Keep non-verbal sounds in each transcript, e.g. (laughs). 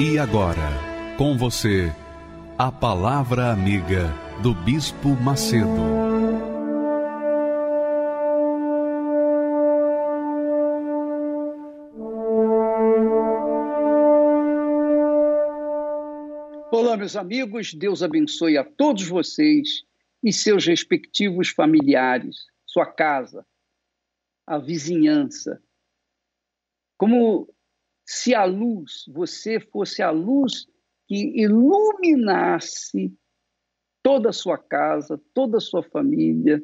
E agora, com você, a Palavra Amiga do Bispo Macedo. Olá, meus amigos, Deus abençoe a todos vocês e seus respectivos familiares, sua casa, a vizinhança. Como se a luz, você fosse a luz que iluminasse toda a sua casa, toda a sua família,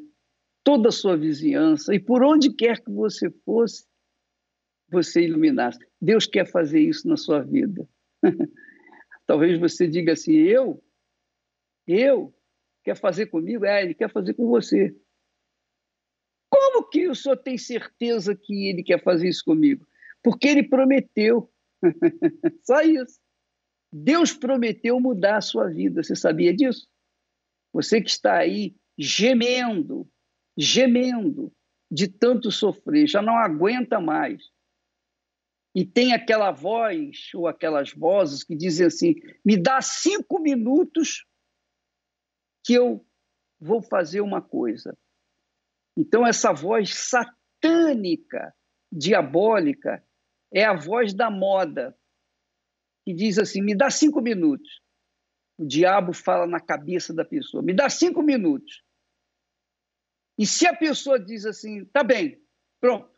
toda a sua vizinhança, e por onde quer que você fosse, você iluminasse. Deus quer fazer isso na sua vida. (laughs) Talvez você diga assim: eu? Eu? Quer fazer comigo? É, ele quer fazer com você. Como que o senhor tem certeza que ele quer fazer isso comigo? Porque ele prometeu. (laughs) Só isso. Deus prometeu mudar a sua vida. Você sabia disso? Você que está aí gemendo, gemendo de tanto sofrer, já não aguenta mais. E tem aquela voz ou aquelas vozes que dizem assim: me dá cinco minutos que eu vou fazer uma coisa. Então, essa voz satânica, diabólica, é a voz da moda, que diz assim: me dá cinco minutos. O diabo fala na cabeça da pessoa: me dá cinco minutos. E se a pessoa diz assim: tá bem, pronto.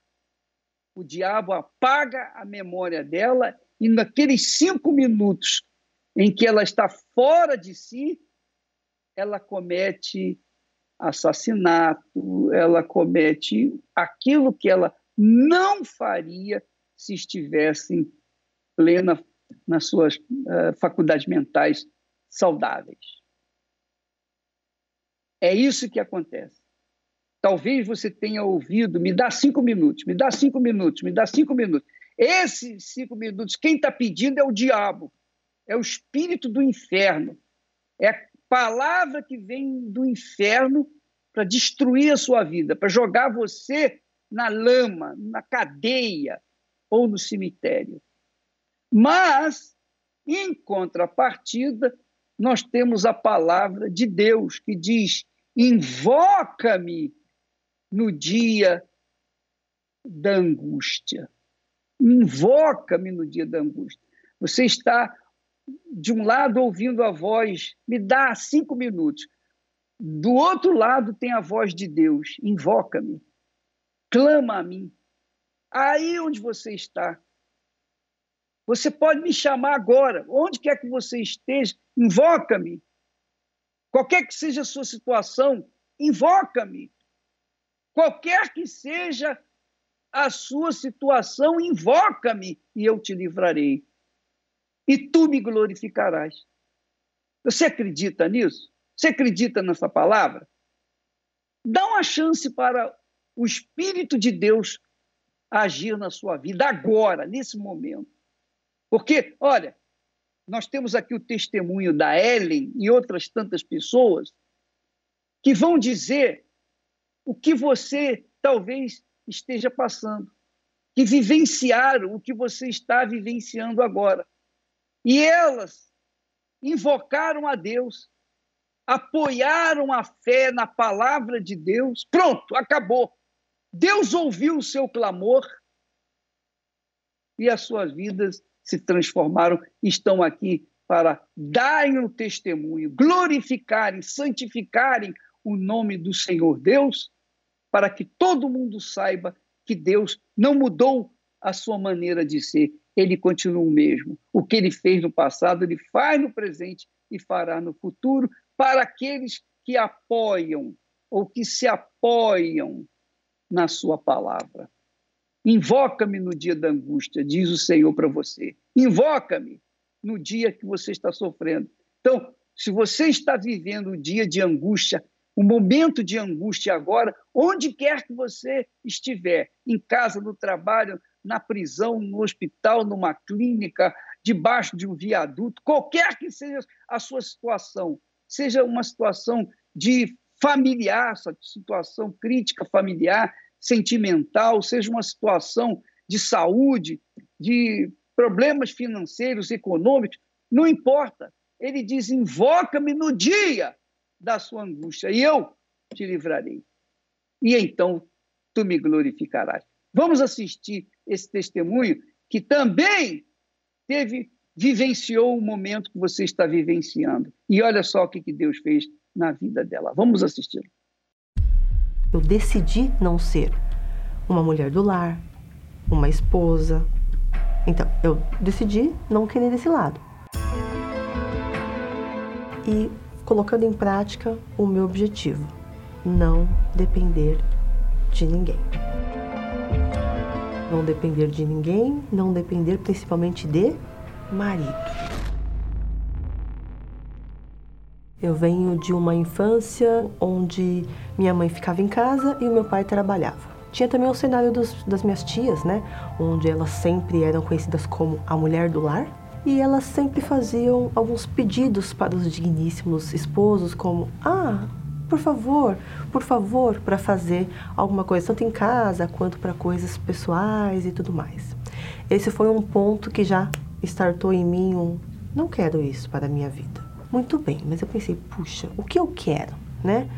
O diabo apaga a memória dela e naqueles cinco minutos em que ela está fora de si, ela comete assassinato, ela comete aquilo que ela não faria se estivesse em plena nas suas uh, faculdades mentais saudáveis. É isso que acontece. Talvez você tenha ouvido, me dá cinco minutos, me dá cinco minutos, me dá cinco minutos. Esses cinco minutos, quem está pedindo é o diabo, é o espírito do inferno, é a palavra que vem do inferno para destruir a sua vida, para jogar você na lama, na cadeia, ou no cemitério. Mas, em contrapartida, nós temos a palavra de Deus que diz: invoca-me no dia da angústia. Invoca-me no dia da angústia. Você está, de um lado, ouvindo a voz, me dá cinco minutos. Do outro lado, tem a voz de Deus: invoca-me, clama a mim. Aí onde você está. Você pode me chamar agora, onde quer que você esteja, invoca-me. Qualquer que seja a sua situação, invoca-me. Qualquer que seja a sua situação, invoca-me e eu te livrarei. E tu me glorificarás. Você acredita nisso? Você acredita nessa palavra? Dá uma chance para o Espírito de Deus agir na sua vida agora, nesse momento. Porque, olha, nós temos aqui o testemunho da Ellen e outras tantas pessoas que vão dizer o que você talvez esteja passando, que vivenciaram o que você está vivenciando agora. E elas invocaram a Deus, apoiaram a fé na palavra de Deus. Pronto, acabou. Deus ouviu o seu clamor e as suas vidas se transformaram, estão aqui para darem o testemunho, glorificarem, santificarem o nome do Senhor Deus, para que todo mundo saiba que Deus não mudou a sua maneira de ser, ele continua o mesmo. O que ele fez no passado, ele faz no presente e fará no futuro, para aqueles que apoiam ou que se apoiam na sua palavra. Invoca-me no dia da angústia, diz o Senhor para você. Invoca-me no dia que você está sofrendo. Então, se você está vivendo o dia de angústia, o momento de angústia agora, onde quer que você estiver, em casa, no trabalho, na prisão, no hospital, numa clínica, debaixo de um viaduto, qualquer que seja a sua situação, seja uma situação de familiar, situação crítica familiar, sentimental, seja uma situação de saúde, de problemas financeiros, econômicos, não importa. Ele diz: invoca-me no dia da sua angústia e eu te livrarei. E então tu me glorificarás. Vamos assistir esse testemunho que também teve vivenciou o momento que você está vivenciando. E olha só o que, que Deus fez na vida dela. Vamos assistir. Eu decidi não ser uma mulher do lar, uma esposa. Então, eu decidi não querer desse lado. E colocando em prática o meu objetivo: não depender de ninguém. Não depender de ninguém, não depender principalmente de marido. Eu venho de uma infância onde minha mãe ficava em casa e o meu pai trabalhava. Tinha também o cenário dos, das minhas tias, né? Onde elas sempre eram conhecidas como a mulher do lar. E elas sempre faziam alguns pedidos para os digníssimos esposos, como: Ah, por favor, por favor, para fazer alguma coisa, tanto em casa quanto para coisas pessoais e tudo mais. Esse foi um ponto que já startou em mim um: Não quero isso para a minha vida. Muito bem, mas eu pensei: Puxa, o que eu quero, né?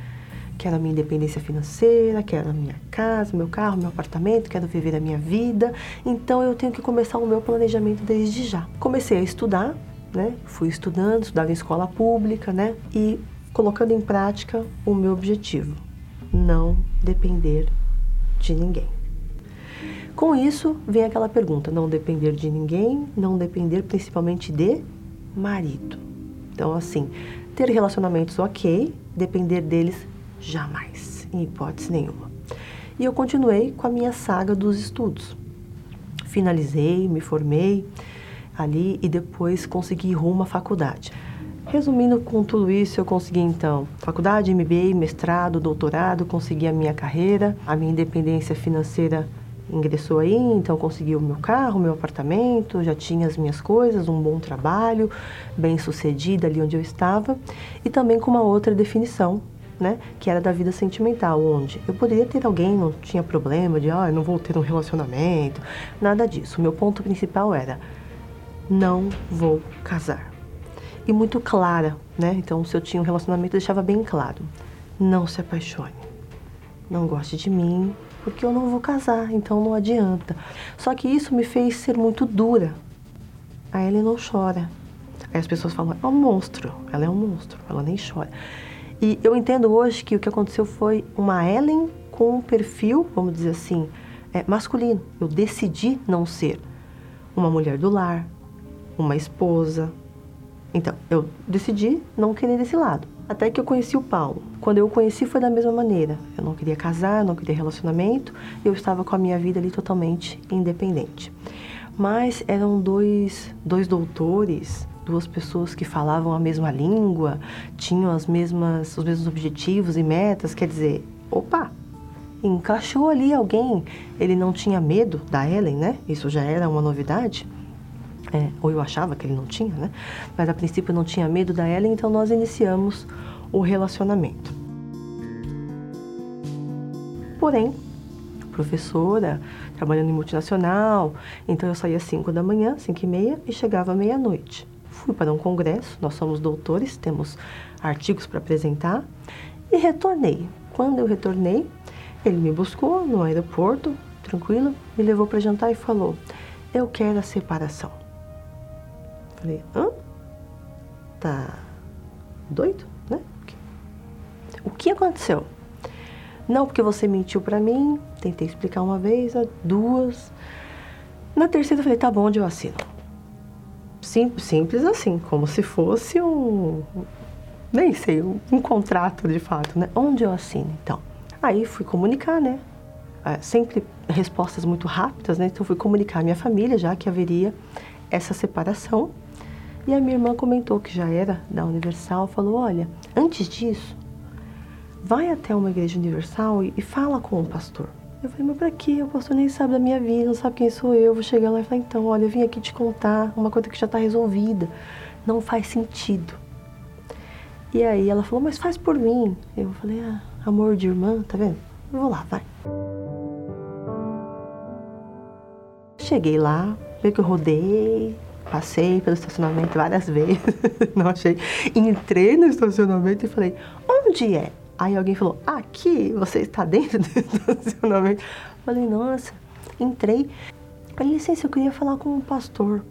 Quero a minha independência financeira, quero a minha casa, meu carro, meu apartamento, quero viver a minha vida. Então eu tenho que começar o meu planejamento desde já. Comecei a estudar, né? Fui estudando, estudava em escola pública, né? E colocando em prática o meu objetivo: não depender de ninguém. Com isso, vem aquela pergunta: não depender de ninguém, não depender principalmente de marido. Então, assim, ter relacionamentos ok, depender deles Jamais, em hipótese nenhuma. E eu continuei com a minha saga dos estudos. Finalizei, me formei ali e depois consegui rumo à faculdade. Resumindo com tudo isso, eu consegui então faculdade, MBA, mestrado, doutorado, consegui a minha carreira, a minha independência financeira ingressou aí, então consegui o meu carro, meu apartamento, já tinha as minhas coisas, um bom trabalho, bem sucedida ali onde eu estava, e também com uma outra definição né? Que era da vida sentimental, onde eu poderia ter alguém, não tinha problema de, ah, não vou ter um relacionamento, nada disso. O meu ponto principal era, não vou casar. E muito clara, né? Então, se eu tinha um relacionamento, eu deixava bem claro, não se apaixone, não goste de mim, porque eu não vou casar, então não adianta. Só que isso me fez ser muito dura. A Ellen não chora. Aí as pessoas falam, é um monstro, ela é um monstro, ela nem chora. E eu entendo hoje que o que aconteceu foi uma Ellen com um perfil, vamos dizer assim, é, masculino. Eu decidi não ser uma mulher do lar, uma esposa. Então, eu decidi não querer desse lado. Até que eu conheci o Paulo. Quando eu o conheci foi da mesma maneira. Eu não queria casar, não queria relacionamento, eu estava com a minha vida ali totalmente independente. Mas eram dois, dois doutores duas pessoas que falavam a mesma língua, tinham as mesmas, os mesmos objetivos e metas, quer dizer, opa, encaixou ali alguém. Ele não tinha medo da Ellen, né? Isso já era uma novidade. É, ou eu achava que ele não tinha, né? Mas a princípio não tinha medo da Ellen, então nós iniciamos o relacionamento. Porém, professora, trabalhando em multinacional, então eu saía às 5 da manhã, 5 e meia, e chegava à meia-noite fui para um congresso, nós somos doutores, temos artigos para apresentar, e retornei. Quando eu retornei, ele me buscou no aeroporto, tranquilo, me levou para jantar e falou: Eu quero a separação. Falei: Hã? Tá doido, né? O que aconteceu? Não, porque você mentiu para mim. Tentei explicar uma vez, duas. Na terceira, eu falei: Tá bom, onde eu assino? Sim, simples assim, como se fosse um. Nem sei, um, um contrato de fato, né? Onde eu assino, então? Aí fui comunicar, né? é, sempre respostas muito rápidas, né? Então fui comunicar à minha família já que haveria essa separação. E a minha irmã comentou que já era da Universal, falou: "Olha, antes disso, vai até uma igreja universal e, e fala com o pastor". Eu falei: "Mas para quê? O pastor nem sabe da minha vida, não sabe quem sou eu". Vou chegar lá e falar: "Então, olha, eu vim aqui te contar uma coisa que já está resolvida. Não faz sentido". E aí ela falou: "Mas faz por mim". Eu falei: "Ah, amor de irmã, tá vendo? Eu vou lá, vai". Cheguei lá, veio que eu rodei, passei pelo estacionamento várias (laughs) vezes, não achei. Entrei no estacionamento e falei, onde é? Aí alguém falou, aqui, você está dentro do (laughs) estacionamento? Falei, nossa, entrei. Falei, licença, eu queria falar com o pastor.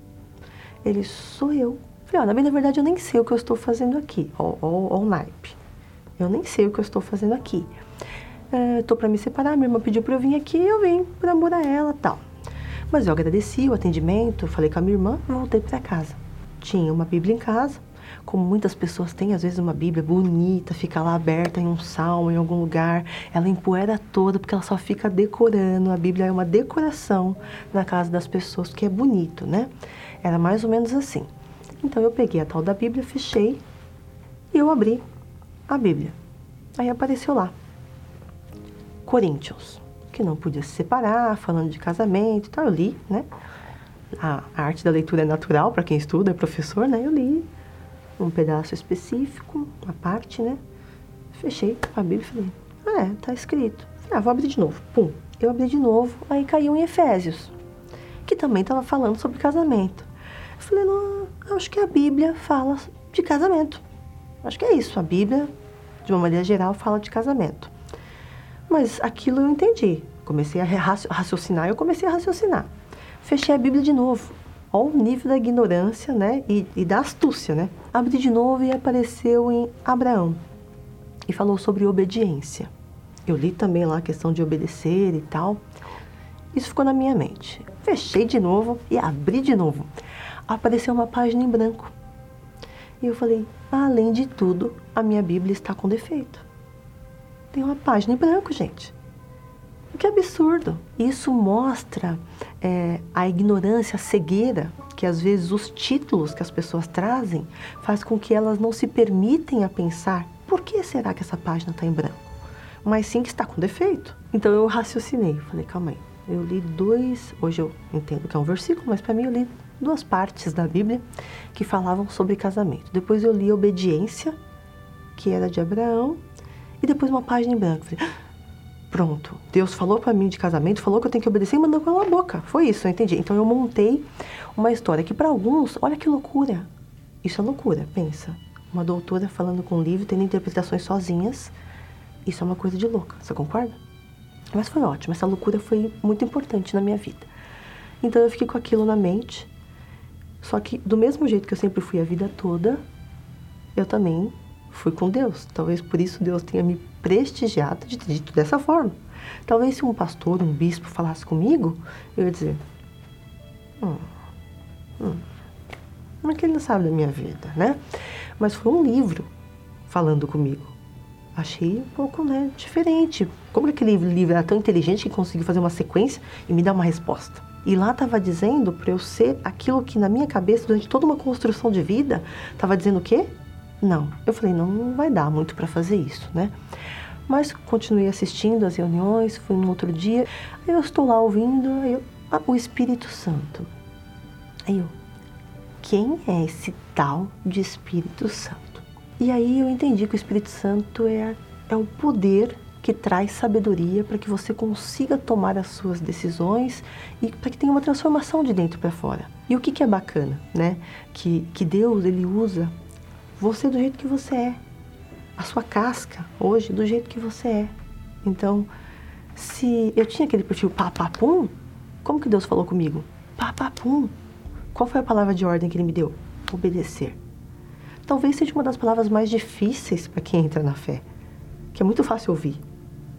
Ele, sou eu. Falei, olha, na verdade eu nem sei o que eu estou fazendo aqui, ó, ó, ó o naipe. Eu nem sei o que eu estou fazendo aqui. Estou é, para me separar, minha irmã pediu para eu vir aqui, eu vim por amor a ela tal. Mas eu agradeci o atendimento, falei com a minha irmã e voltei para casa. Tinha uma Bíblia em casa, como muitas pessoas têm, às vezes uma Bíblia bonita, fica lá aberta em um salmo, em algum lugar, ela empoeira toda porque ela só fica decorando. A Bíblia é uma decoração na casa das pessoas, que é bonito, né? Era mais ou menos assim. Então eu peguei a tal da Bíblia, fechei e eu abri a Bíblia. Aí apareceu lá, Coríntios que não podia se separar, falando de casamento e tal. Eu li, né? A, arte da leitura é natural para quem estuda, é professor, né? Eu li um pedaço específico, uma parte, né? Fechei a Bíblia e falei, ah, é, tá escrito. Falei, ah, vou abrir de novo. Pum. Eu abri de novo, aí caiu em Efésios, que também estava falando sobre casamento. Eu falei, não, acho que a Bíblia fala de casamento. Acho que é isso. A Bíblia, de uma maneira geral, fala de casamento. Mas aquilo eu entendi. Comecei a raciocinar, eu comecei a raciocinar. Fechei a Bíblia de novo. Olha o nível da ignorância, né? E, e da astúcia, né? Abri de novo e apareceu em Abraão. E falou sobre obediência. Eu li também lá a questão de obedecer e tal. Isso ficou na minha mente. Fechei de novo e abri de novo. Apareceu uma página em branco. E eu falei: além de tudo, a minha Bíblia está com defeito tem uma página em branco, gente. Que absurdo! Isso mostra é, a ignorância, a cegueira que às vezes os títulos que as pessoas trazem faz com que elas não se permitem a pensar por que será que essa página está em branco? Mas sim que está com defeito. Então eu raciocinei, falei, calma aí. Eu li dois, hoje eu entendo que é um versículo, mas para mim eu li duas partes da Bíblia que falavam sobre casamento. Depois eu li obediência, que era de Abraão, e depois uma página em branco. Falei, ah, pronto, Deus falou para mim de casamento, falou que eu tenho que obedecer e mandou com a boca. Foi isso, eu entendi. Então eu montei uma história que para alguns, olha que loucura. Isso é loucura, pensa. Uma doutora falando com um livro, tendo interpretações sozinhas. Isso é uma coisa de louca, você concorda? Mas foi ótimo, essa loucura foi muito importante na minha vida. Então eu fiquei com aquilo na mente. Só que do mesmo jeito que eu sempre fui a vida toda, eu também fui com Deus. Talvez por isso Deus tenha me prestigiado de ter dito dessa forma. Talvez se um pastor, um bispo falasse comigo, eu ia dizer: hum, hum, como é que ele não sabe da minha vida, né? Mas foi um livro falando comigo. Achei um pouco né, diferente. Como que aquele livro era tão inteligente que conseguiu fazer uma sequência e me dar uma resposta? E lá estava dizendo para eu ser aquilo que na minha cabeça, durante toda uma construção de vida, estava dizendo o quê? Não. Eu falei, não, não vai dar muito para fazer isso, né? Mas continuei assistindo as reuniões, fui no outro dia, aí eu estou lá ouvindo, aí eu, ah, o Espírito Santo. Aí eu, quem é esse tal de Espírito Santo? E aí eu entendi que o Espírito Santo é, é o poder que traz sabedoria para que você consiga tomar as suas decisões e para que tenha uma transformação de dentro para fora. E o que, que é bacana, né? Que, que Deus ele usa você do jeito que você é. A sua casca, hoje, do jeito que você é. Então, se eu tinha aquele perfil papapum, como que Deus falou comigo? Papapum. Qual foi a palavra de ordem que ele me deu? Obedecer. Talvez seja uma das palavras mais difíceis para quem entra na fé, que é muito fácil ouvir,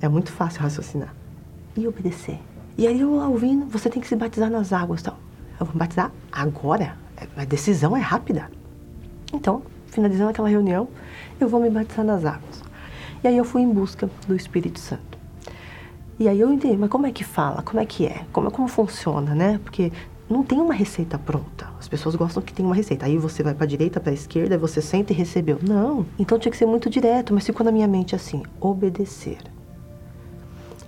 é muito fácil raciocinar. E obedecer. E aí eu ouvindo, você tem que se batizar nas águas, tal. Eu vou batizar agora. A decisão é rápida. Então, finalizando aquela reunião, eu vou me batizar nas águas. E aí eu fui em busca do Espírito Santo. E aí eu entendi, mas como é que fala? Como é que é? Como, como funciona, né? Porque não tem uma receita pronta. As pessoas gostam que tem uma receita. Aí você vai para direita, para esquerda, você senta e recebeu. Não. Então tinha que ser muito direto, mas ficou na minha mente assim: obedecer.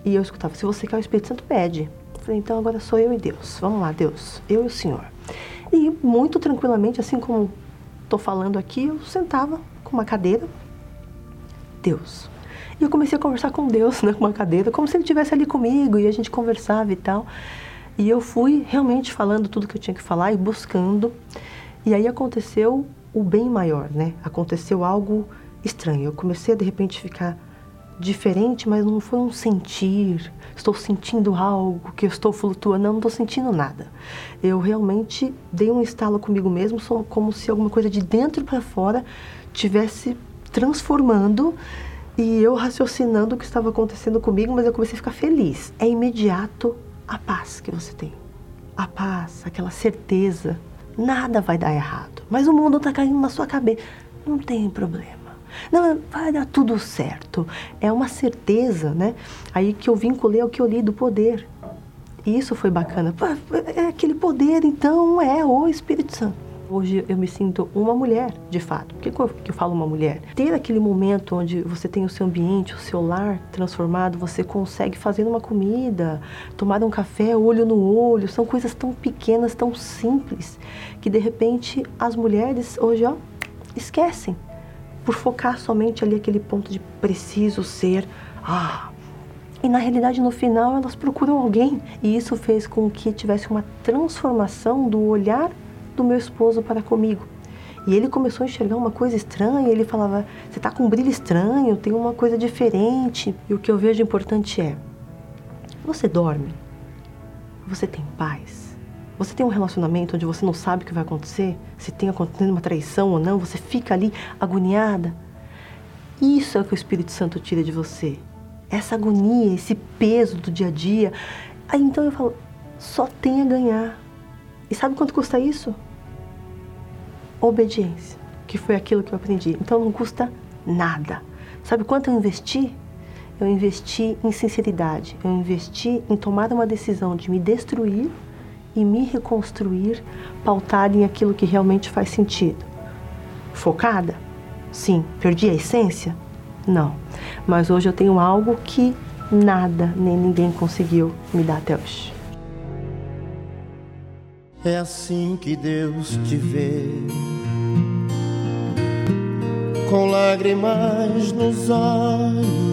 E eu escutava: se você quer o Espírito Santo, pede. Falei: então agora sou eu e Deus. Vamos lá, Deus, eu e o Senhor. E muito tranquilamente, assim como estou falando aqui, eu sentava com uma cadeira. Deus. E eu comecei a conversar com Deus, né, com uma cadeira, como se ele estivesse ali comigo e a gente conversava e tal. E eu fui realmente falando tudo que eu tinha que falar e buscando. E aí aconteceu o bem maior, né? Aconteceu algo estranho. Eu comecei a de repente ficar diferente, mas não foi um sentir, estou sentindo algo, que eu estou flutuando, não, não estou sentindo nada. Eu realmente dei um estalo comigo mesmo, como se alguma coisa de dentro para fora tivesse transformando e eu raciocinando o que estava acontecendo comigo, mas eu comecei a ficar feliz. É imediato a paz que você tem. A paz, aquela certeza. Nada vai dar errado. Mas o mundo está caindo na sua cabeça. Não tem problema. Não, vai dar tudo certo. É uma certeza, né? Aí que eu vinculei ao que eu li do poder. E isso foi bacana. É aquele poder, então, é o Espírito Santo. Hoje eu me sinto uma mulher, de fato. Por que eu falo uma mulher? Ter aquele momento onde você tem o seu ambiente, o seu lar transformado, você consegue fazer uma comida, tomar um café, olho no olho, são coisas tão pequenas, tão simples, que de repente as mulheres hoje, ó, esquecem. Por focar somente ali aquele ponto de preciso ser, ah, e na realidade, no final, elas procuram alguém. E isso fez com que tivesse uma transformação do olhar do meu esposo para comigo. E ele começou a enxergar uma coisa estranha, ele falava: "Você está com um brilho estranho, tem uma coisa diferente". E o que eu vejo importante é: você dorme? Você tem paz? Você tem um relacionamento onde você não sabe o que vai acontecer? Se tem acontecendo uma traição ou não, você fica ali agoniada? Isso é o que o Espírito Santo tira de você. Essa agonia, esse peso do dia a dia. Aí então eu falo: só tem a ganhar. E sabe quanto custa isso? obediência, que foi aquilo que eu aprendi. Então não custa nada. Sabe quanto eu investi? Eu investi em sinceridade, eu investi em tomar uma decisão de me destruir e me reconstruir pautada em aquilo que realmente faz sentido. Focada? Sim. Perdi a essência? Não. Mas hoje eu tenho algo que nada nem ninguém conseguiu me dar até hoje. É assim que Deus te vê, com lágrimas nos olhos,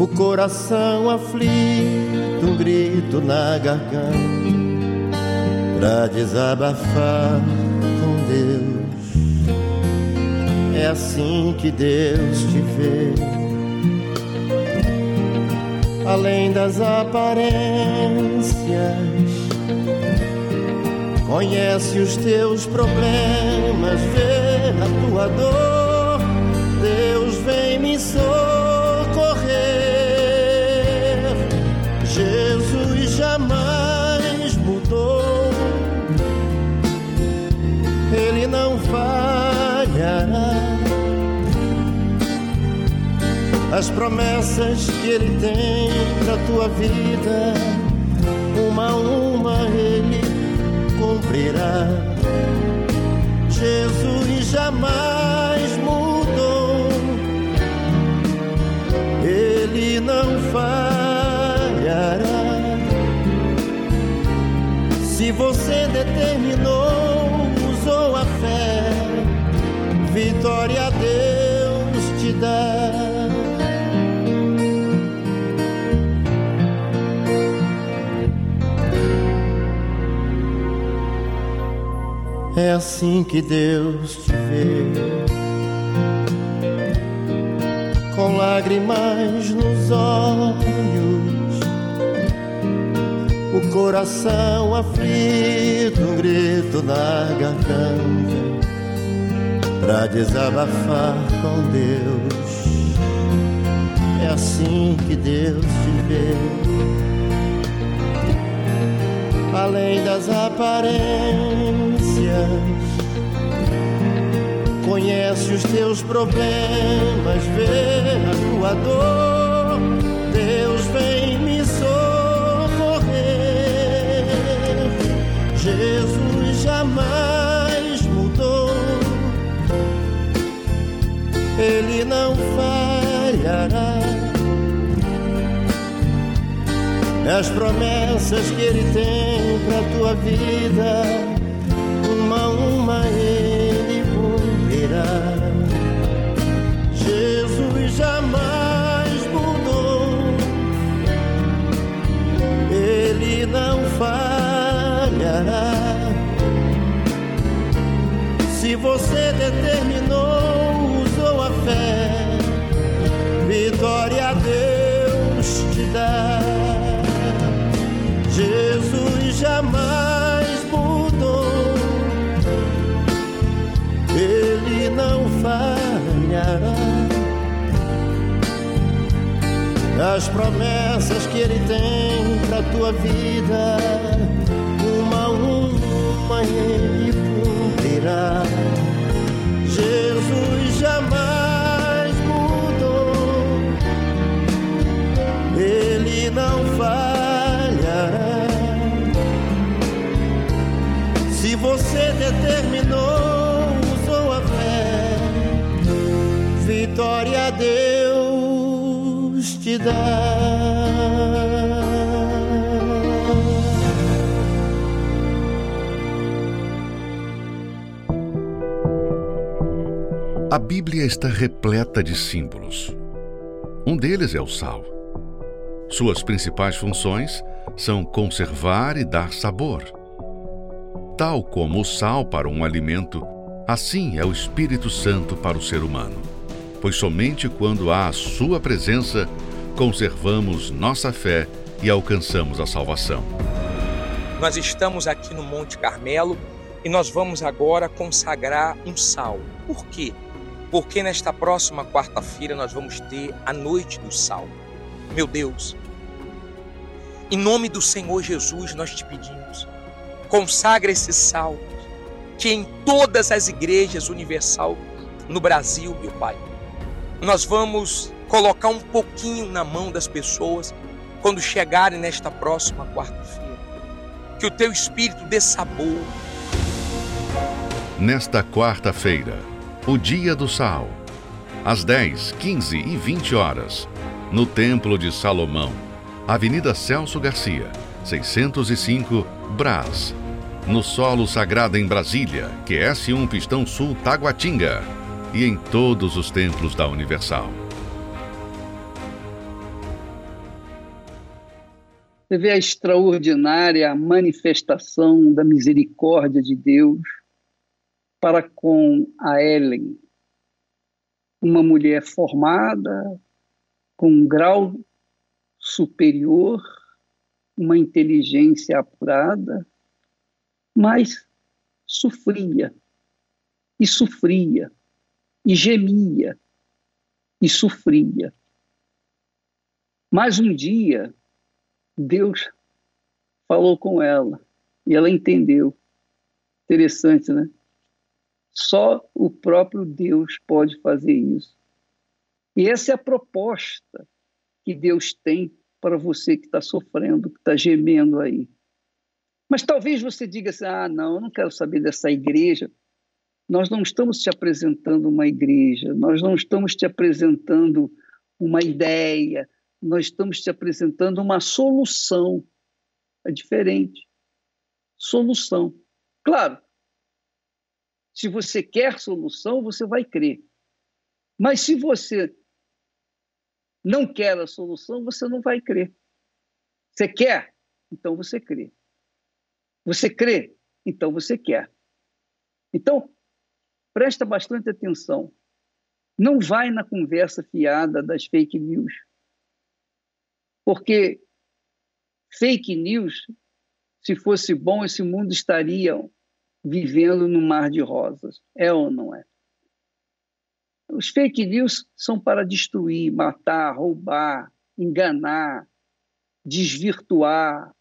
o coração aflito, um grito na garganta, pra desabafar com Deus. É assim que Deus te vê além das aparências. Conhece os teus problemas, vê a tua dor. Deus vem me socorrer. Jamais mudou, Ele não falhará as promessas que Ele tem pra tua vida, uma a uma Ele cumprirá. Jesus jamais mudou, Ele não falhará. Se você determinou, usou a fé, vitória a Deus te dá. É assim que Deus te vê, com lágrimas nos olhos, o coração aflito, um grito na garganta, pra desabafar com Deus. É assim que Deus te vê além das aparências. Conhece os teus problemas, vê a tua dor. jamais mudou. Ele não falhará. As promessas que ele tem para tua vida, uma a uma ele cumprirá. Jesus jamais mudou. Ele não falhará. Se você determinou, usou a fé, vitória a Deus te dá. Jesus jamais mudou, Ele não falhará. As promessas que Ele tem pra tua vida, uma a uma Ele cumprirá. Jamais mudou, Ele não falhará. Se você determinou, usou a fé, vitória a Deus te dá. A Bíblia está repleta de símbolos. Um deles é o sal. Suas principais funções são conservar e dar sabor. Tal como o sal para um alimento, assim é o Espírito Santo para o ser humano. Pois somente quando há a Sua presença, conservamos nossa fé e alcançamos a salvação. Nós estamos aqui no Monte Carmelo e nós vamos agora consagrar um sal. Por quê? Porque nesta próxima quarta-feira nós vamos ter a noite do sal. Meu Deus, em nome do Senhor Jesus nós te pedimos, consagra esse sal, que em todas as igrejas universal no Brasil, meu Pai, nós vamos colocar um pouquinho na mão das pessoas quando chegarem nesta próxima quarta-feira. Que o teu espírito dê sabor. Nesta quarta-feira, o dia do sal, às 10, 15 e 20 horas, no Templo de Salomão, Avenida Celso Garcia, 605, Brás. No solo sagrado em Brasília, QS1 Pistão Sul Taguatinga. E em todos os templos da Universal. Você vê a extraordinária manifestação da misericórdia de Deus para com a Ellen, uma mulher formada, com um grau superior, uma inteligência apurada, mas sofria, e sofria, e gemia, e sofria. Mas um dia, Deus falou com ela, e ela entendeu. Interessante, né? Só o próprio Deus pode fazer isso. E essa é a proposta que Deus tem para você que está sofrendo, que está gemendo aí. Mas talvez você diga assim: ah, não, eu não quero saber dessa igreja. Nós não estamos te apresentando uma igreja, nós não estamos te apresentando uma ideia, nós estamos te apresentando uma solução. É diferente. Solução. Claro, se você quer solução, você vai crer. Mas se você não quer a solução, você não vai crer. Você quer? Então você crê. Você crê? Então você quer. Então, presta bastante atenção. Não vai na conversa fiada das fake news. Porque fake news, se fosse bom, esse mundo estaria vivendo no mar de rosas. É ou não é? Os fake news são para destruir, matar, roubar, enganar, desvirtuar.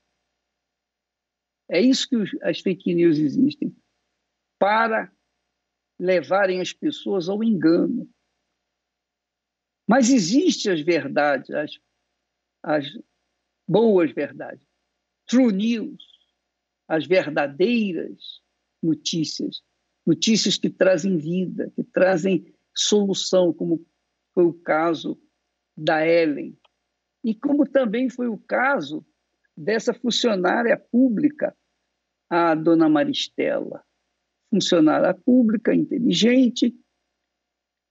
É isso que as fake news existem para levarem as pessoas ao engano. Mas existem as verdades, as, as boas verdades, true news, as verdadeiras notícias, notícias que trazem vida, que trazem solução, como foi o caso da Ellen, e como também foi o caso dessa funcionária pública, a dona Maristela. Funcionária pública, inteligente,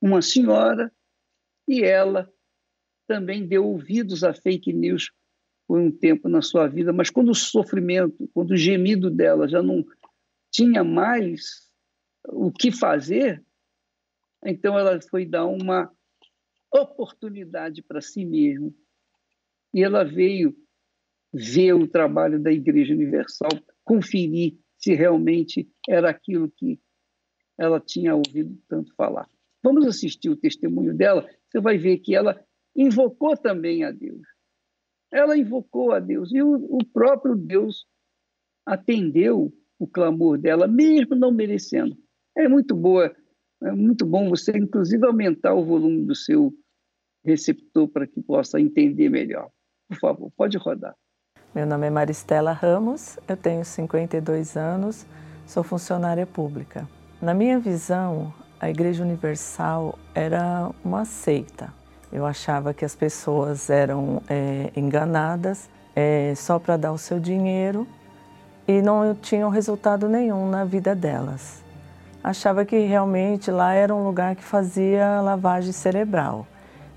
uma senhora, e ela também deu ouvidos a fake news por um tempo na sua vida, mas quando o sofrimento, quando o gemido dela já não tinha mais o que fazer, então ela foi dar uma oportunidade para si mesma. E ela veio ver o trabalho da Igreja Universal, conferir se realmente era aquilo que ela tinha ouvido tanto falar. Vamos assistir o testemunho dela, você vai ver que ela invocou também a Deus. Ela invocou a Deus e o, próprio Deus atendeu o clamor dela, mesmo não merecendo. É muito boa, é muito bom você, inclusive, aumentar o volume do seu receptor para que possa entender melhor. Por favor, pode rodar. Meu nome é Maristela Ramos, eu tenho 52 anos, sou funcionária pública. Na minha visão, a Igreja Universal era uma seita. Eu achava que as pessoas eram é, enganadas é, só para dar o seu dinheiro e não tinham resultado nenhum na vida delas. Achava que realmente lá era um lugar que fazia lavagem cerebral.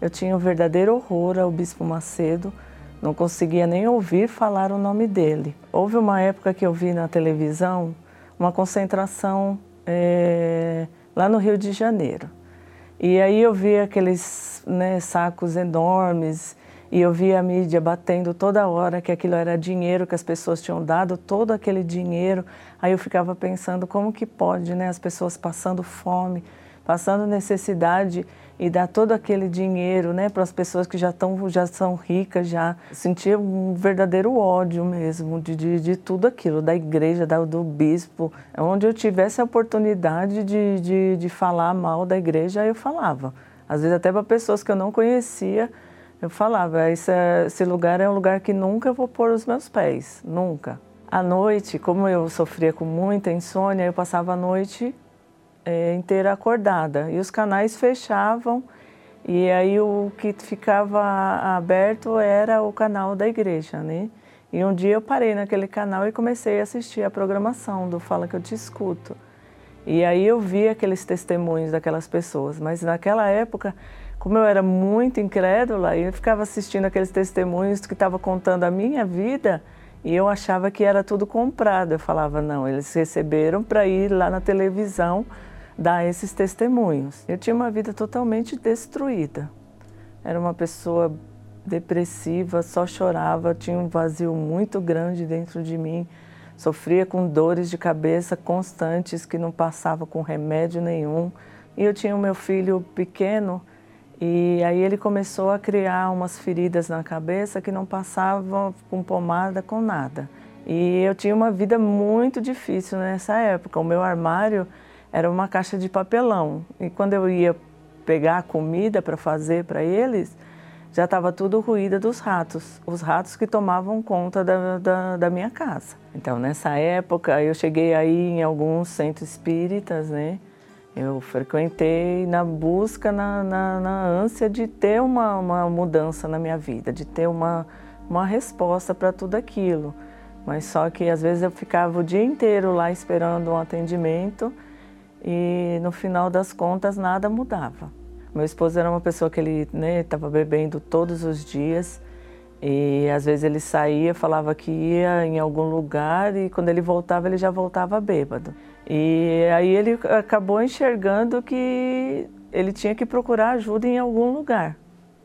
Eu tinha um verdadeiro horror ao Bispo Macedo, não conseguia nem ouvir falar o nome dele. Houve uma época que eu vi na televisão uma concentração é, lá no Rio de Janeiro. E aí eu vi aqueles né, sacos enormes e eu vi a mídia batendo toda hora que aquilo era dinheiro, que as pessoas tinham dado todo aquele dinheiro. Aí eu ficava pensando como que pode, né, as pessoas passando fome, passando necessidade e dar todo aquele dinheiro, né, para as pessoas que já estão já são ricas já. Sentia um verdadeiro ódio mesmo de, de, de tudo aquilo, da igreja, da, do bispo. Onde eu tivesse a oportunidade de, de, de falar mal da igreja, eu falava. Às vezes até para pessoas que eu não conhecia, eu falava, esse, esse lugar é um lugar que nunca vou pôr os meus pés, nunca. À noite, como eu sofria com muita insônia, eu passava a noite é, inteira acordada e os canais fechavam e aí o que ficava aberto era o canal da igreja, né? E um dia eu parei naquele canal e comecei a assistir a programação do Fala que eu te escuto. E aí eu vi aqueles testemunhos daquelas pessoas, mas naquela época, como eu era muito incrédula, eu ficava assistindo aqueles testemunhos que estavam contando a minha vida e eu achava que era tudo comprado. Eu falava, não, eles receberam para ir lá na televisão dar esses testemunhos. Eu tinha uma vida totalmente destruída. Era uma pessoa depressiva, só chorava, tinha um vazio muito grande dentro de mim, sofria com dores de cabeça constantes que não passava com remédio nenhum. E eu tinha o meu filho pequeno e aí ele começou a criar umas feridas na cabeça que não passavam com pomada, com nada. E eu tinha uma vida muito difícil nessa época. O meu armário era uma caixa de papelão. E quando eu ia pegar a comida para fazer para eles, já estava tudo ruída dos ratos, os ratos que tomavam conta da, da, da, minha casa. Então, nessa época, eu cheguei aí em alguns centros espíritas, né? Eu frequentei na busca, na, na, na ânsia de ter uma, uma mudança na minha vida, de ter uma, uma resposta para tudo aquilo. Mas só que às vezes eu ficava o dia inteiro lá esperando um atendimento e no final das contas nada mudava. Meu esposo era uma pessoa que ele estava né, bebendo todos os dias e às vezes ele saía, falava que ia em algum lugar e quando ele voltava ele já voltava bêbado. E aí ele acabou enxergando que ele tinha que procurar ajuda em algum lugar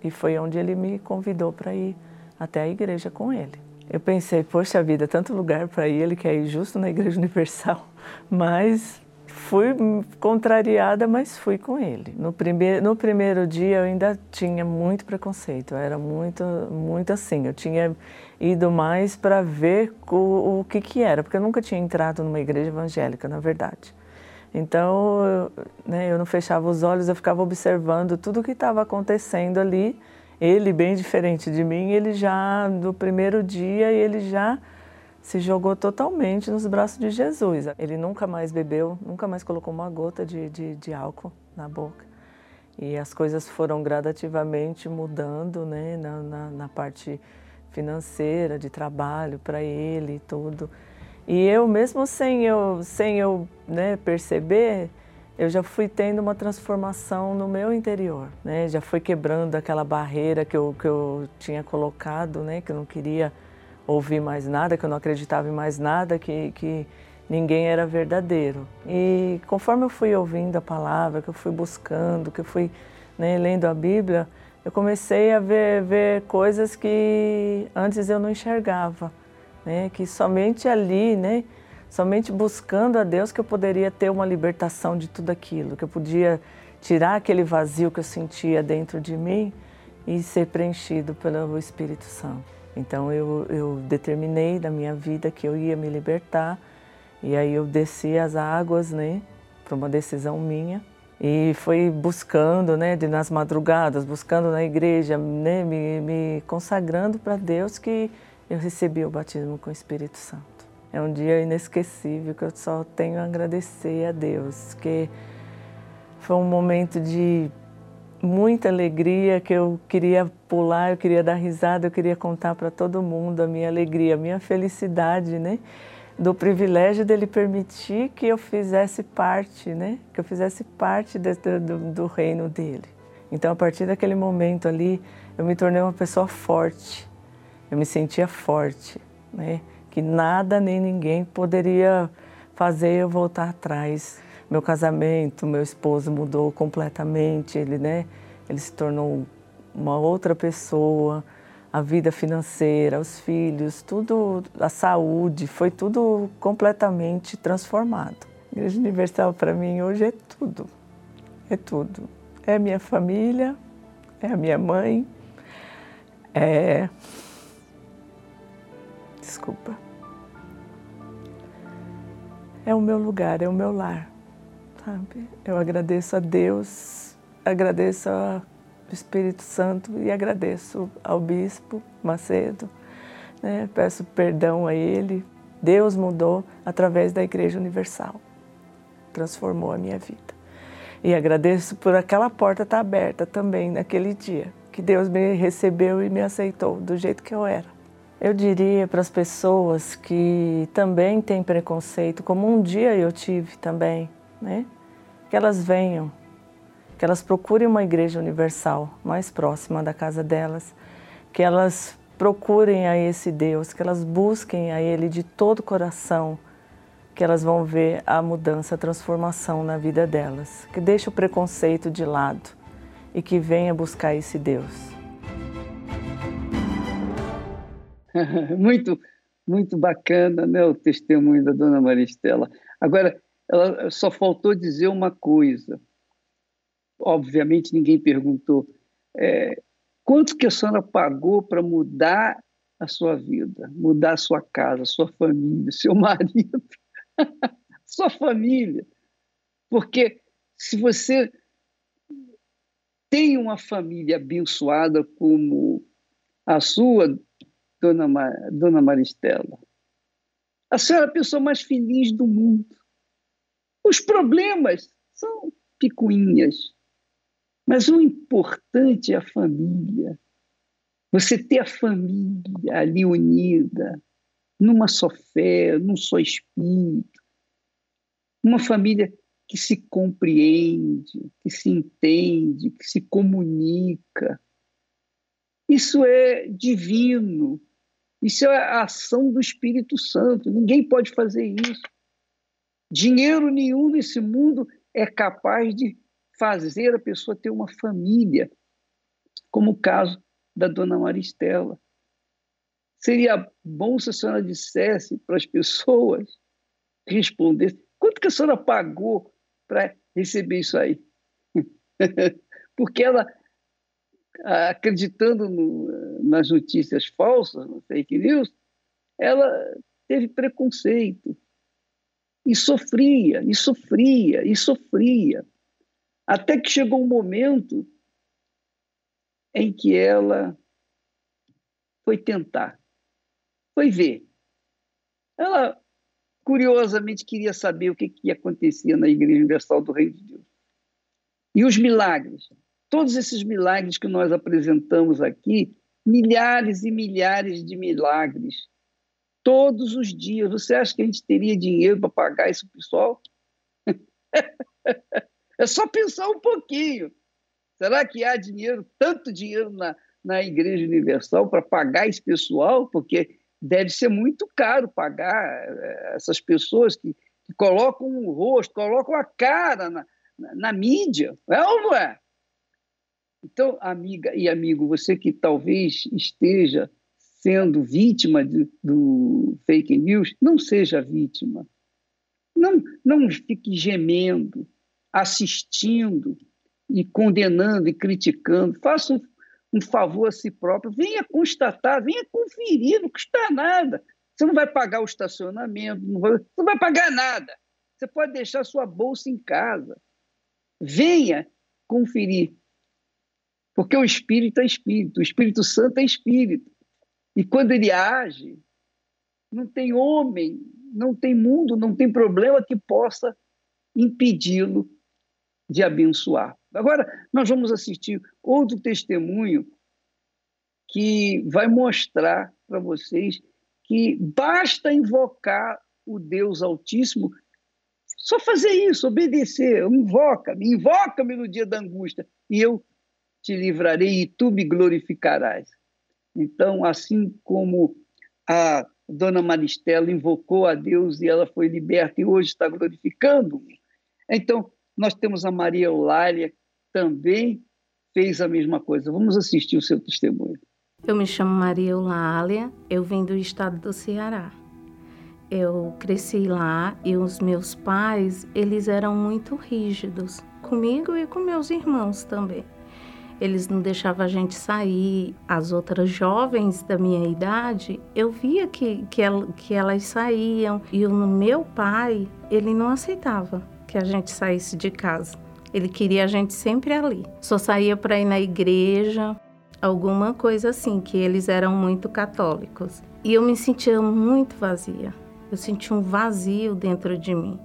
e foi onde ele me convidou para ir até a igreja com ele. Eu pensei, poxa vida, tanto lugar para ir, ele quer ir justo na Igreja Universal, (laughs) mas fui contrariada, mas fui com ele. No no primeiro dia eu ainda tinha muito preconceito, era muito, muito assim. Eu tinha ido mais para ver o, o que, que era, porque eu nunca tinha entrado numa igreja evangélica, na verdade. Então, né, eu não fechava os olhos, eu ficava observando tudo o que estava acontecendo ali. Ele, bem diferente de mim, ele já, no primeiro dia, ele já se jogou totalmente nos braços de Jesus. Ele nunca mais bebeu, nunca mais colocou uma gota de, de, de álcool na boca. E as coisas foram gradativamente mudando né, na, na, na parte financeira, de trabalho para ele e tudo. E eu, mesmo sem eu, sem eu né, perceber, eu já fui tendo uma transformação no meu interior, né? Já fui quebrando aquela barreira que eu, que eu tinha colocado, né? Que eu não queria ouvir mais nada, que eu não acreditava em mais nada, que, que ninguém era verdadeiro. E conforme eu fui ouvindo a palavra, que eu fui buscando, que eu fui né, lendo a Bíblia, eu comecei a ver, ver coisas que antes eu não enxergava, né? Que somente ali, né? Somente buscando a Deus que eu poderia ter uma libertação de tudo aquilo, que eu podia tirar aquele vazio que eu sentia dentro de mim e ser preenchido pelo Espírito Santo. Então eu, eu determinei da minha vida que eu ia me libertar e aí eu desci as águas, né, para uma decisão minha e fui buscando, né, de, nas madrugadas, buscando na igreja, né, me, me consagrando para Deus que eu recebi o batismo com o Espírito Santo. É um dia inesquecível que eu só tenho a agradecer a Deus, que foi um momento de muita alegria que eu queria pular, eu queria dar risada, eu queria contar para todo mundo a minha alegria, a minha felicidade, né? Do privilégio dele permitir que eu fizesse parte, né? Que eu fizesse parte de, do, do reino dele. Então, a partir daquele momento ali, eu me tornei uma pessoa forte. Eu me sentia forte, né? Que nada nem ninguém poderia fazer eu voltar atrás meu casamento, meu esposo mudou completamente, ele, né, ele se tornou uma outra pessoa, a vida financeira, os filhos, tudo, a saúde, foi tudo completamente transformado. A Igreja Universal para mim hoje é tudo, é tudo. É a minha família, é a minha mãe, é. Desculpa. É o meu lugar, é o meu lar sabe? Eu agradeço a Deus, agradeço ao Espírito Santo e agradeço ao Bispo Macedo, né? peço perdão a ele. Deus mudou através da Igreja Universal, transformou a minha vida. E agradeço por aquela porta estar aberta também naquele dia, que Deus me recebeu e me aceitou do jeito que eu era. Eu diria para as pessoas que também têm preconceito, como um dia eu tive também, né? que elas venham, que elas procurem uma igreja universal mais próxima da casa delas, que elas procurem a esse Deus, que elas busquem a Ele de todo o coração, que elas vão ver a mudança, a transformação na vida delas. Que deixe o preconceito de lado e que venha buscar esse Deus. (laughs) muito, muito bacana, né, o testemunho da Dona Maristela. Agora, ela só faltou dizer uma coisa. Obviamente ninguém perguntou é, quanto que a senhora pagou para mudar a sua vida, mudar a sua casa, sua família, seu (laughs) marido, sua família. Porque se você tem uma família abençoada como a sua, dona, Mar, dona Maristela, a senhora é a pessoa mais feliz do mundo. Os problemas são picuinhas, mas o importante é a família. Você ter a família ali unida, numa só fé, num só espírito. Uma família que se compreende, que se entende, que se comunica. Isso é divino. Isso é a ação do Espírito Santo. Ninguém pode fazer isso. Dinheiro nenhum nesse mundo é capaz de fazer a pessoa ter uma família, como o caso da dona Maristela. Seria bom se a senhora dissesse para as pessoas, respondesse, quanto que a senhora pagou para receber isso aí? (laughs) Porque ela, acreditando no, nas notícias falsas, no fake news, ela teve preconceito, e sofria, e sofria, e sofria. Até que chegou um momento em que ela foi tentar, foi ver. Ela, curiosamente, queria saber o que, que acontecia na Igreja Universal do Reino de Deus. E os milagres, todos esses milagres que nós apresentamos aqui, milhares e milhares de milagres todos os dias. Você acha que a gente teria dinheiro para pagar esse pessoal? (laughs) é só pensar um pouquinho. Será que há dinheiro, tanto dinheiro na, na Igreja Universal para pagar esse pessoal? Porque deve ser muito caro pagar eh, essas pessoas que, que colocam o rosto, colocam a cara na, na, na mídia. É ou não é? Então, amiga e amigo, você que talvez esteja sendo vítima de, do fake news, não seja vítima. Não, não fique gemendo, assistindo e condenando e criticando. Faça um, um favor a si próprio. Venha constatar, venha conferir, não custa nada. Você não vai pagar o estacionamento, não vai, não vai pagar nada. Você pode deixar sua bolsa em casa. Venha conferir. Porque o Espírito é Espírito, o Espírito Santo é Espírito. E quando ele age, não tem homem, não tem mundo, não tem problema que possa impedi-lo de abençoar. Agora, nós vamos assistir outro testemunho que vai mostrar para vocês que basta invocar o Deus Altíssimo, só fazer isso, obedecer, invoca-me, invoca-me no dia da angústia, e eu te livrarei e tu me glorificarás. Então, assim como a dona Maristela invocou a Deus e ela foi liberta e hoje está glorificando, então nós temos a Maria Eulália também fez a mesma coisa. Vamos assistir o seu testemunho. Eu me chamo Maria Eulália, eu vim do estado do Ceará. Eu cresci lá e os meus pais, eles eram muito rígidos comigo e com meus irmãos também eles não deixavam a gente sair. As outras jovens da minha idade, eu via que, que, que elas saíam. E o meu pai, ele não aceitava que a gente saísse de casa. Ele queria a gente sempre ali. Só saía para ir na igreja, alguma coisa assim, que eles eram muito católicos. E eu me sentia muito vazia. Eu sentia um vazio dentro de mim.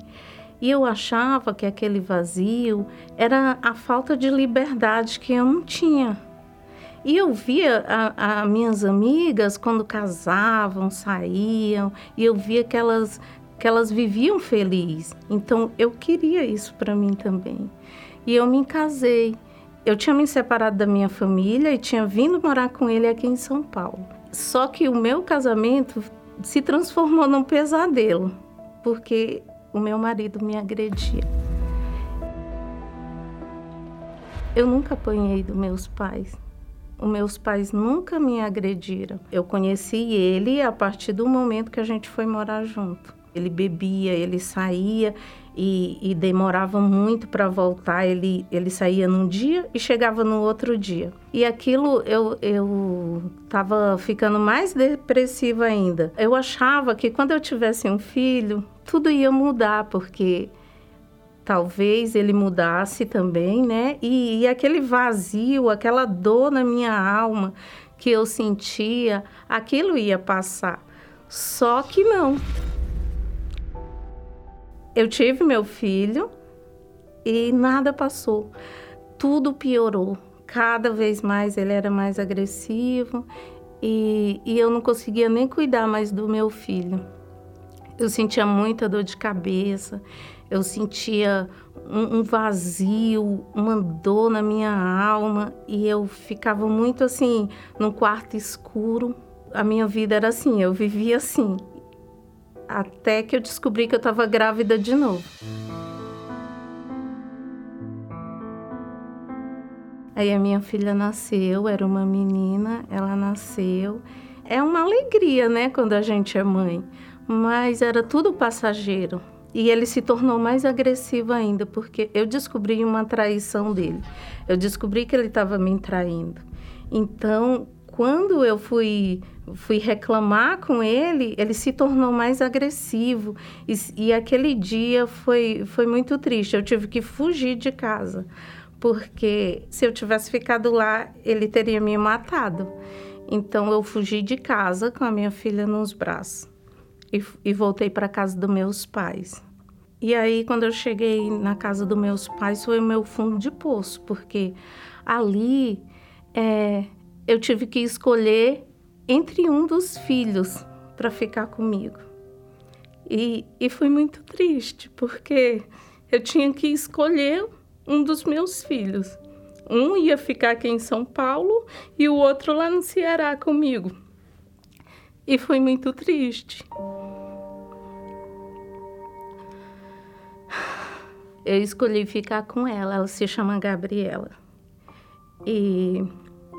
E eu achava que aquele vazio era a falta de liberdade que eu não tinha. E eu via as minhas amigas quando casavam, saíam, e eu via que elas, que elas viviam felizes. Então eu queria isso para mim também. E eu me casei. Eu tinha me separado da minha família e tinha vindo morar com ele aqui em São Paulo. Só que o meu casamento se transformou num pesadelo, porque o meu marido me agredia. Eu nunca apanhei dos meus pais. Os meus pais nunca me agrediram. Eu conheci ele a partir do momento que a gente foi morar junto. Ele bebia, ele saía e, e demorava muito para voltar. Ele, ele saía num dia e chegava no outro dia. E aquilo eu, eu ficando mais depressiva ainda. Eu achava que quando eu tivesse um filho, tudo ia mudar, porque talvez ele mudasse também, né? E, e, aquele vazio, aquela dor na minha alma que eu sentia, aquilo ia passar. Só que não. Eu tive meu filho e nada passou. Tudo piorou. Cada vez mais ele era mais agressivo e, e eu não conseguia nem cuidar mais do meu filho. Eu sentia muita dor de cabeça, eu sentia um, um vazio, uma dor na minha alma e eu ficava muito assim, num quarto escuro. A minha vida era assim, eu vivia assim, até que eu descobri que eu estava grávida de novo. Aí a minha filha nasceu, era uma menina, ela nasceu. É uma alegria, né, quando a gente é mãe mas era tudo passageiro. E ele se tornou mais agressivo ainda, porque eu descobri uma traição dele. Eu descobri que ele estava me traindo. Então, quando eu fui fui reclamar com ele, ele se tornou mais agressivo. E, e aquele dia foi, foi muito triste. Eu tive que fugir de casa, porque se eu tivesse ficado lá, ele teria me matado. Então, eu fugi de casa com a minha filha nos braços e, e voltei para casa dos meus pais. E aí, quando eu cheguei na casa dos meus pais, foi o meu fundo de poço, porque ali é, eu tive que escolher entre um dos filhos para ficar comigo. E, e foi muito triste, porque eu tinha que escolher um dos meus filhos. Um ia ficar aqui em São Paulo e o outro lá no Ceará comigo. E foi muito triste. Eu escolhi ficar com ela, ela se chama Gabriela. E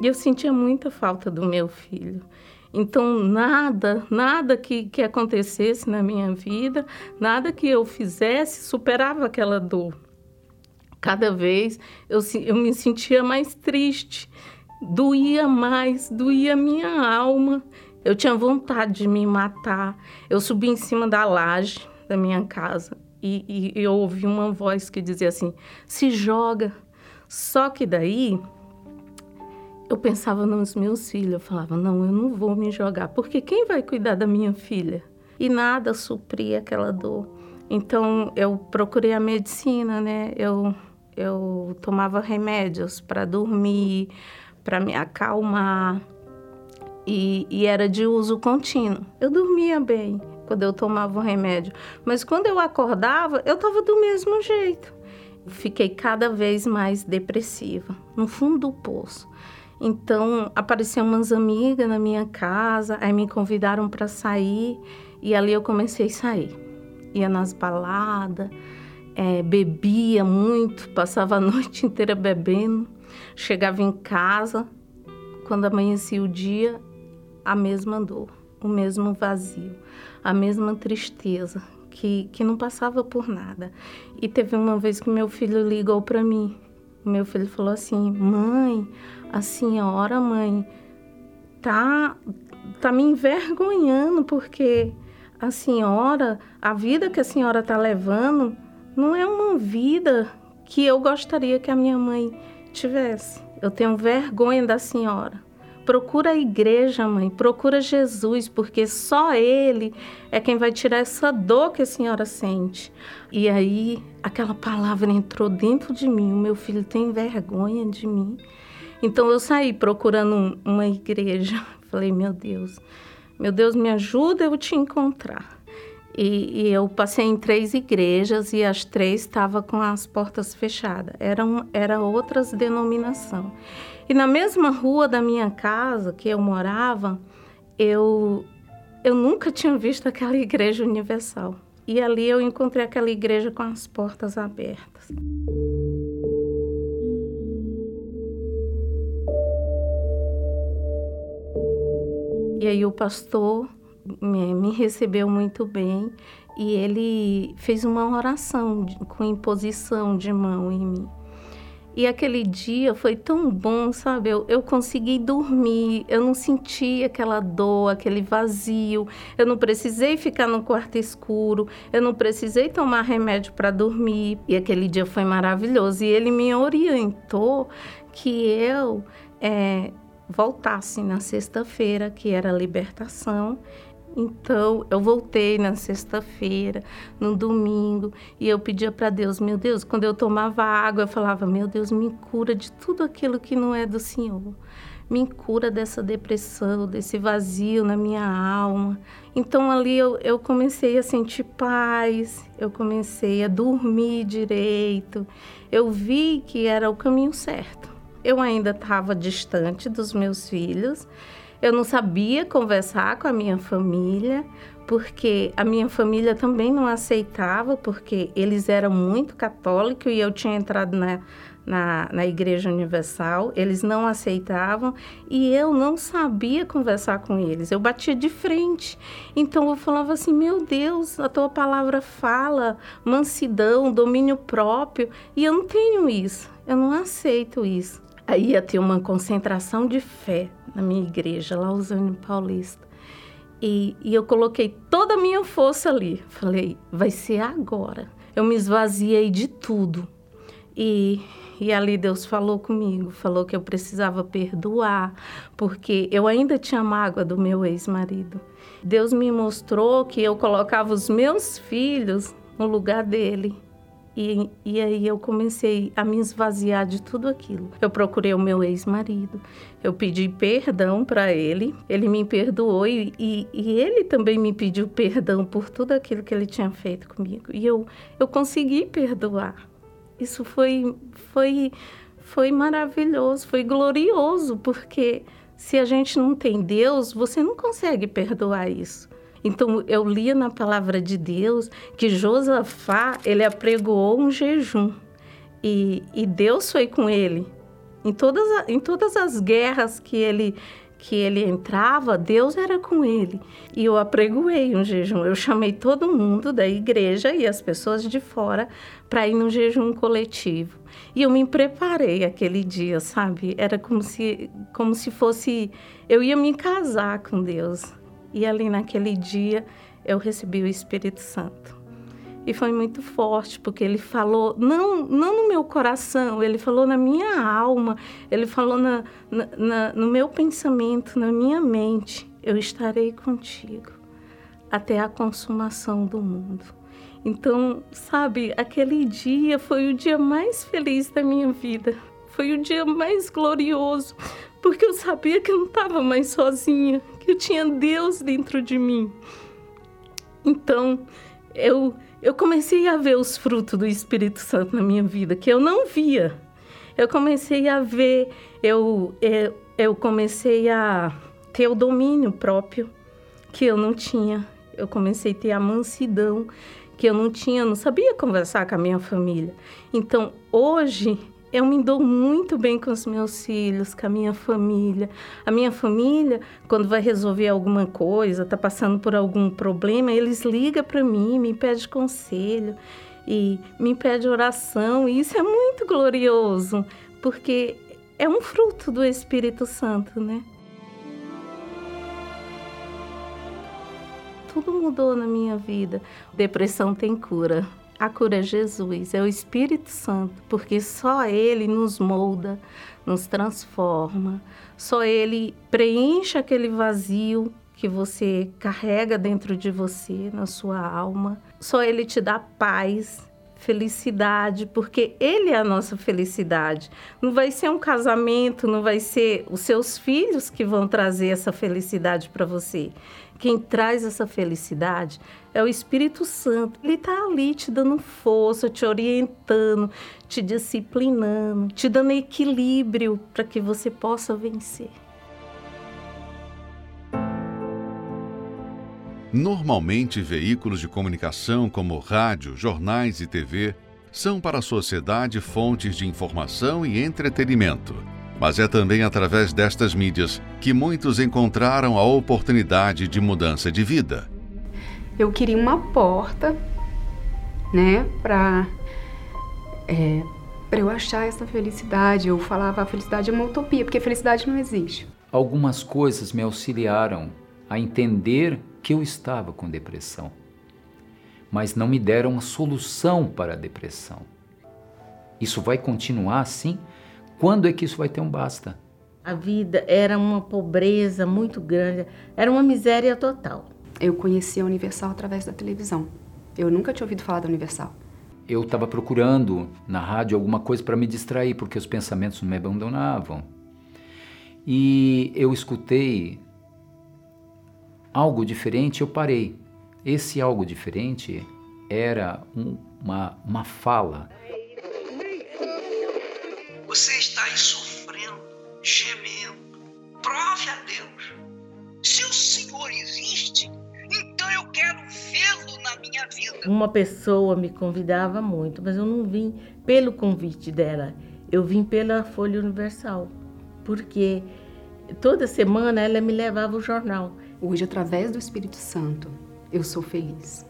eu sentia muita falta do meu filho. Então, nada, nada que, que acontecesse na minha vida, nada que eu fizesse superava aquela dor. Cada vez eu, eu me sentia mais triste, doía mais, doía minha alma. Eu tinha vontade de me matar. Eu subi em cima da laje da minha casa e, e eu ouvi uma voz que dizia assim: se joga. Só que daí eu pensava nos meus filhos, eu falava, não, eu não vou me jogar, porque quem vai cuidar da minha filha? E nada supria aquela dor. Então eu procurei a medicina, né? Eu, eu tomava remédios para dormir, para me acalmar, e, e era de uso contínuo. Eu dormia bem quando eu tomava o remédio, mas quando eu acordava, eu estava do mesmo jeito. Fiquei cada vez mais depressiva, no fundo do poço. Então, apareceram umas amigas na minha casa, aí me convidaram para sair e ali eu comecei a sair. Ia nas baladas, é, bebia muito, passava a (laughs) noite inteira bebendo. Chegava em casa, quando amanhecia o dia, a mesma dor, o mesmo vazio, a mesma tristeza, que, que não passava por nada. E teve uma vez que meu filho ligou para mim. Meu filho falou assim: Mãe, a senhora, mãe, tá, tá me envergonhando porque a senhora, a vida que a senhora está levando, não é uma vida que eu gostaria que a minha mãe tivesse. Eu tenho vergonha da senhora. Procura a igreja, mãe, procura Jesus, porque só Ele é quem vai tirar essa dor que a senhora sente. E aí, aquela palavra entrou dentro de mim: o meu filho tem vergonha de mim. Então eu saí procurando uma igreja. (laughs) Falei, meu Deus, meu Deus, me ajuda eu te encontrar. E, e eu passei em três igrejas e as três estavam com as portas fechadas. Eram era outras denominação. E na mesma rua da minha casa que eu morava, eu eu nunca tinha visto aquela igreja universal. E ali eu encontrei aquela igreja com as portas abertas. E aí o pastor me recebeu muito bem e ele fez uma oração com imposição de mão em mim. E aquele dia foi tão bom, sabe? Eu, eu consegui dormir, eu não senti aquela dor, aquele vazio, eu não precisei ficar no quarto escuro, eu não precisei tomar remédio para dormir. E aquele dia foi maravilhoso. E ele me orientou que eu é, voltasse na sexta-feira, que era a libertação. Então, eu voltei na sexta-feira, no domingo, e eu pedia para Deus, meu Deus, quando eu tomava água, eu falava, meu Deus, me cura de tudo aquilo que não é do Senhor. Me cura dessa depressão, desse vazio na minha alma. Então, ali eu, eu comecei a sentir paz, eu comecei a dormir direito. Eu vi que era o caminho certo eu ainda estava distante dos meus filhos, eu não sabia conversar com a minha família, porque a minha família também não aceitava, porque eles eram muito católicos e eu tinha entrado na, na, na Igreja Universal, eles não aceitavam e eu não sabia conversar com eles, eu batia de frente. Então eu falava assim: meu Deus, a tua palavra fala mansidão, domínio próprio, e eu não tenho isso, eu não aceito isso. Aí ia ter uma concentração de fé na minha igreja, lá Lausanne Paulista. E, e eu coloquei toda a minha força ali. Falei, vai ser agora. Eu me esvaziei de tudo. E, e ali Deus falou comigo, falou que eu precisava perdoar, porque eu ainda tinha mágoa do meu ex-marido. Deus me mostrou que eu colocava os meus filhos no lugar dele E, e aí eu comecei a me esvaziar de tudo aquilo. Eu procurei o meu ex-marido, eu pedi perdão para ele, ele me perdoou e, e, e, ele também me pediu perdão por tudo aquilo que ele tinha feito comigo. E eu, eu consegui perdoar. Isso foi, foi, foi maravilhoso, foi glorioso, porque se a gente não tem Deus, você não consegue perdoar isso. Então eu lia na palavra de Deus que Josafá ele apregoou um jejum e, e Deus foi com ele em todas, em todas as guerras que ele que ele entrava, Deus era com ele. E eu apregoei um jejum. Eu chamei todo mundo da igreja e as pessoas de fora para ir no jejum coletivo. E eu me preparei aquele dia, sabe? Era como se, como se fosse. Eu ia me casar com Deus. E ali naquele dia eu recebi o Espírito Santo. E foi muito forte, porque ele falou, não, não no meu coração, ele falou na minha alma, ele falou na, na, na, no meu pensamento, na minha mente: eu estarei contigo até a consumação do mundo. Então, sabe, aquele dia foi o dia mais feliz da minha vida. Foi o dia mais glorioso, porque eu sabia que eu não estava mais sozinha, que eu tinha Deus dentro de mim. Então, eu, eu comecei a ver os frutos do Espírito Santo na minha vida, que eu não via. Eu comecei a ver, eu, eu, eu comecei a ter o domínio próprio que eu não tinha. Eu comecei a ter a mansidão que eu não tinha, não sabia conversar com a minha família. Então, hoje eu me dou muito bem com os meus filhos, com a minha família. A minha família, quando vai resolver alguma coisa, está passando por algum problema, eles ligam para mim, me pedem conselho e me pedem oração. E isso é muito glorioso, porque é um fruto do Espírito Santo, né? Tudo mudou na minha vida. Depressão tem cura. A cura é Jesus, é o Espírito Santo, porque só Ele nos molda, nos transforma, só Ele preenche aquele vazio que você carrega dentro de você, na sua alma. Só Ele te dá paz, felicidade, porque Ele é a nossa felicidade. Não vai ser um casamento, não vai ser os seus filhos que vão trazer essa felicidade para você. Quem traz essa felicidade é o Espírito Santo. Ele está ali te dando força, te orientando, te disciplinando, te dando equilíbrio para que você possa vencer. Normalmente, veículos de comunicação como rádio, jornais e TV são para a sociedade fontes de informação e entretenimento. Mas é também através destas mídias que muitos encontraram a oportunidade de mudança de vida. Eu queria uma porta, né, para é, para eu achar essa felicidade. Eu falava a felicidade é uma utopia, porque felicidade não existe. Algumas coisas me auxiliaram a entender que eu estava com depressão, mas não me deram uma solução para a depressão. Isso vai continuar assim quando é que isso vai ter um basta? A vida era uma pobreza muito grande, era uma miséria total. Eu conheci a Universal através da televisão. Eu nunca tinha ouvido falar da Universal. Eu estava procurando na rádio alguma coisa para me distrair, porque os pensamentos não me abandonavam. E eu escutei algo diferente, eu parei. Esse algo diferente era um, uma, uma fala você gemendo. Prove a Deus. Se o Senhor existe, então eu quero vê-lo na minha vida. Uma pessoa me convidava muito, mas eu não vim pelo convite dela. Eu vim pela Folha Universal, porque toda semana ela me levava o jornal. Hoje, através do Espírito Santo, eu sou feliz,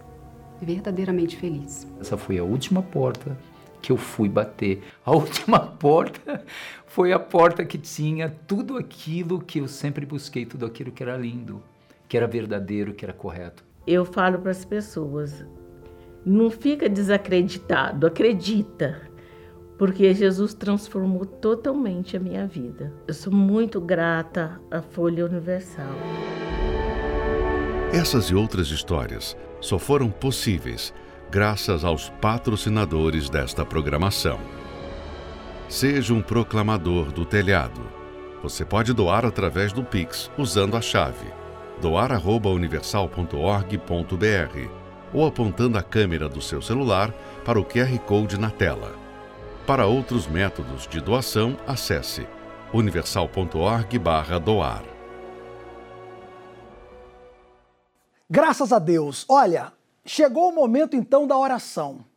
verdadeiramente feliz. Essa foi a última porta que eu fui bater. A (laughs) última porta foi a porta que tinha tudo aquilo que eu sempre busquei, tudo aquilo que era lindo, que era verdadeiro, que era correto. Eu falo para as pessoas: não fica desacreditado, acredita. Porque Jesus transformou totalmente a minha vida. Eu sou muito grata à Folha Universal. Essas e outras histórias só foram possíveis graças aos patrocinadores desta programação. Seja um proclamador do telhado. Você pode doar através do Pix usando a chave doar@universal.org.br ou apontando a câmera do seu celular para o QR Code na tela. Para outros métodos de doação, acesse universal.org/doar. Graças a Deus. Olha, chegou o momento então da oração.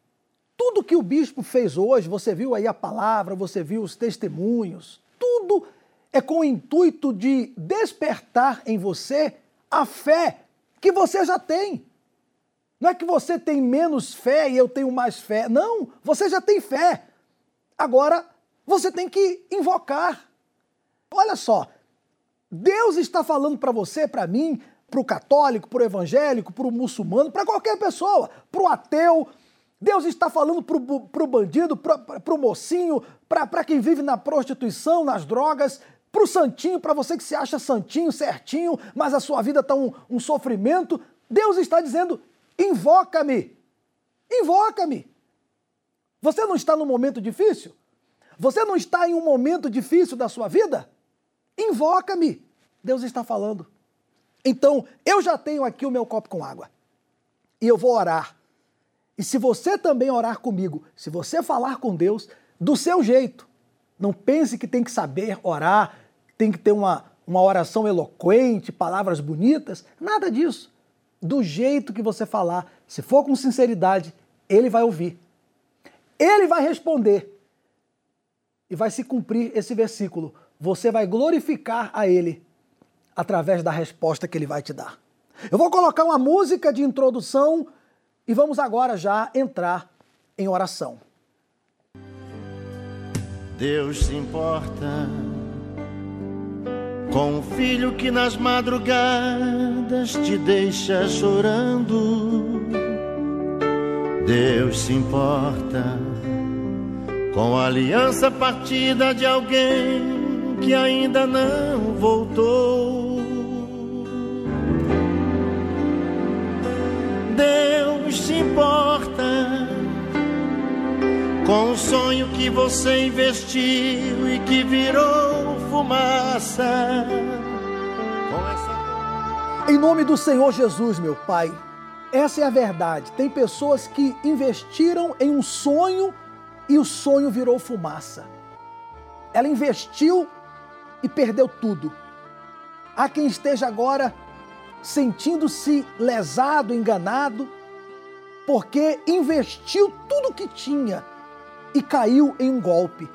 Tudo que o bispo fez hoje, você viu aí a palavra, você viu os testemunhos, tudo é com o intuito de despertar em você a fé que você já tem. Não é que você tem menos fé e eu tenho mais fé. Não, você já tem fé. Agora você tem que invocar. Olha só, Deus está falando para você, para mim, para o católico, para o evangélico, para o muçulmano, para qualquer pessoa, para o ateu. Deus está falando para o bandido, para o mocinho, para quem vive na prostituição, nas drogas, para o santinho, para você que se acha santinho, certinho, mas a sua vida está um, um sofrimento. Deus está dizendo: invoca-me, invoca-me. Você não está num momento difícil? Você não está em um momento difícil da sua vida? Invoca-me. Deus está falando. Então, eu já tenho aqui o meu copo com água. E eu vou orar. E se você também orar comigo, se você falar com Deus do seu jeito, não pense que tem que saber orar, tem que ter uma, uma oração eloquente, palavras bonitas, nada disso. Do jeito que você falar, se for com sinceridade, ele vai ouvir. Ele vai responder. E vai se cumprir esse versículo. Você vai glorificar a ele através da resposta que ele vai te dar. Eu vou colocar uma música de introdução e vamos agora já entrar em oração. Deus se importa com o filho que nas madrugadas te deixa chorando. Deus se importa com a aliança partida de alguém que ainda não voltou. Deus se importa com o sonho que você investiu e que virou fumaça. Em nome do Senhor Jesus, meu Pai, essa é a verdade. Tem pessoas que investiram em um sonho e o sonho virou fumaça. Ela investiu e perdeu tudo. Há quem esteja agora sentindo-se lesado, enganado, porque investiu tudo que tinha e caiu em um golpe.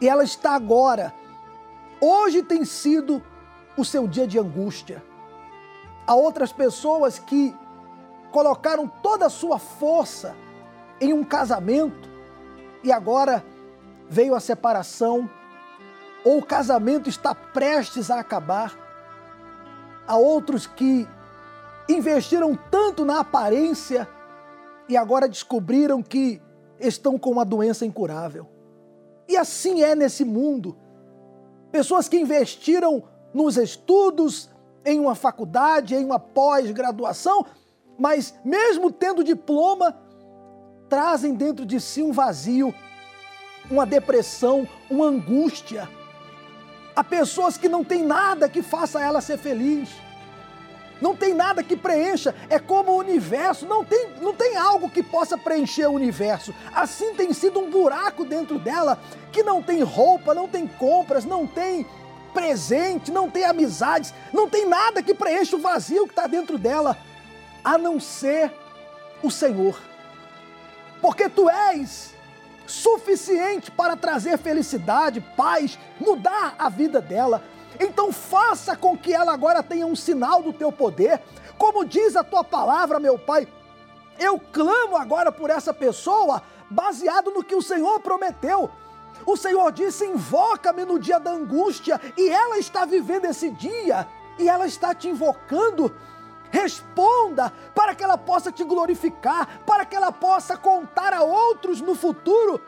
E ela está agora, hoje tem sido o seu dia de angústia. Há outras pessoas que colocaram toda a sua força em um casamento e agora veio a separação, ou o casamento está prestes a acabar Há outros que investiram tanto na aparência e agora descobriram que estão com uma doença incurável. E assim é nesse mundo. Pessoas que investiram nos estudos, em uma faculdade, em uma pós-graduação, mas mesmo tendo diploma, trazem dentro de si um vazio, uma depressão, uma angústia. Há pessoas que não têm nada que faça ela ser feliz. Não tem nada que preencha, é como o universo, não tem, não tem algo que possa preencher o universo. Assim tem sido um buraco dentro dela que não tem roupa, não tem compras, não tem presente, não tem amizades, não tem nada que preencha o vazio que está dentro dela, a não ser o Senhor. Porque tu és suficiente para trazer felicidade, paz, mudar a vida dela. Então faça com que ela agora tenha um sinal do teu poder. Como diz a tua palavra, meu Pai, eu clamo agora por essa pessoa, baseado no que o Senhor prometeu. O Senhor disse: invoca-me no dia da angústia, e ela está vivendo esse dia, e ela está te invocando. Responda para que ela possa te glorificar, para que ela possa contar a outros no futuro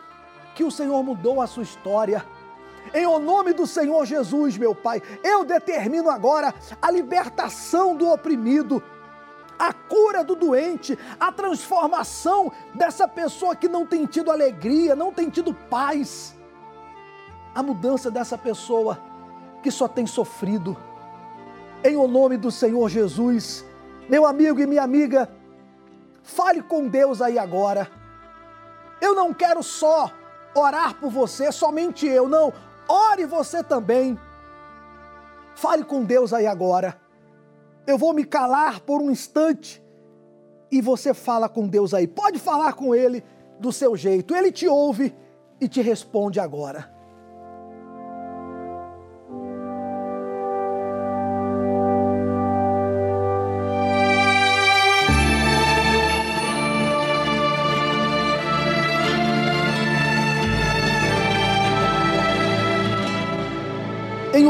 que o Senhor mudou a sua história. Em o nome do Senhor Jesus, meu Pai, eu determino agora a libertação do oprimido, a cura do doente, a transformação dessa pessoa que não tem tido alegria, não tem tido paz, a mudança dessa pessoa que só tem sofrido. Em o nome do Senhor Jesus, meu amigo e minha amiga, fale com Deus aí agora. Eu não quero só orar por você, somente eu, não. Ore você também. Fale com Deus aí agora. Eu vou me calar por um instante e você fala com Deus aí. Pode falar com Ele do seu jeito. Ele te ouve e te responde agora.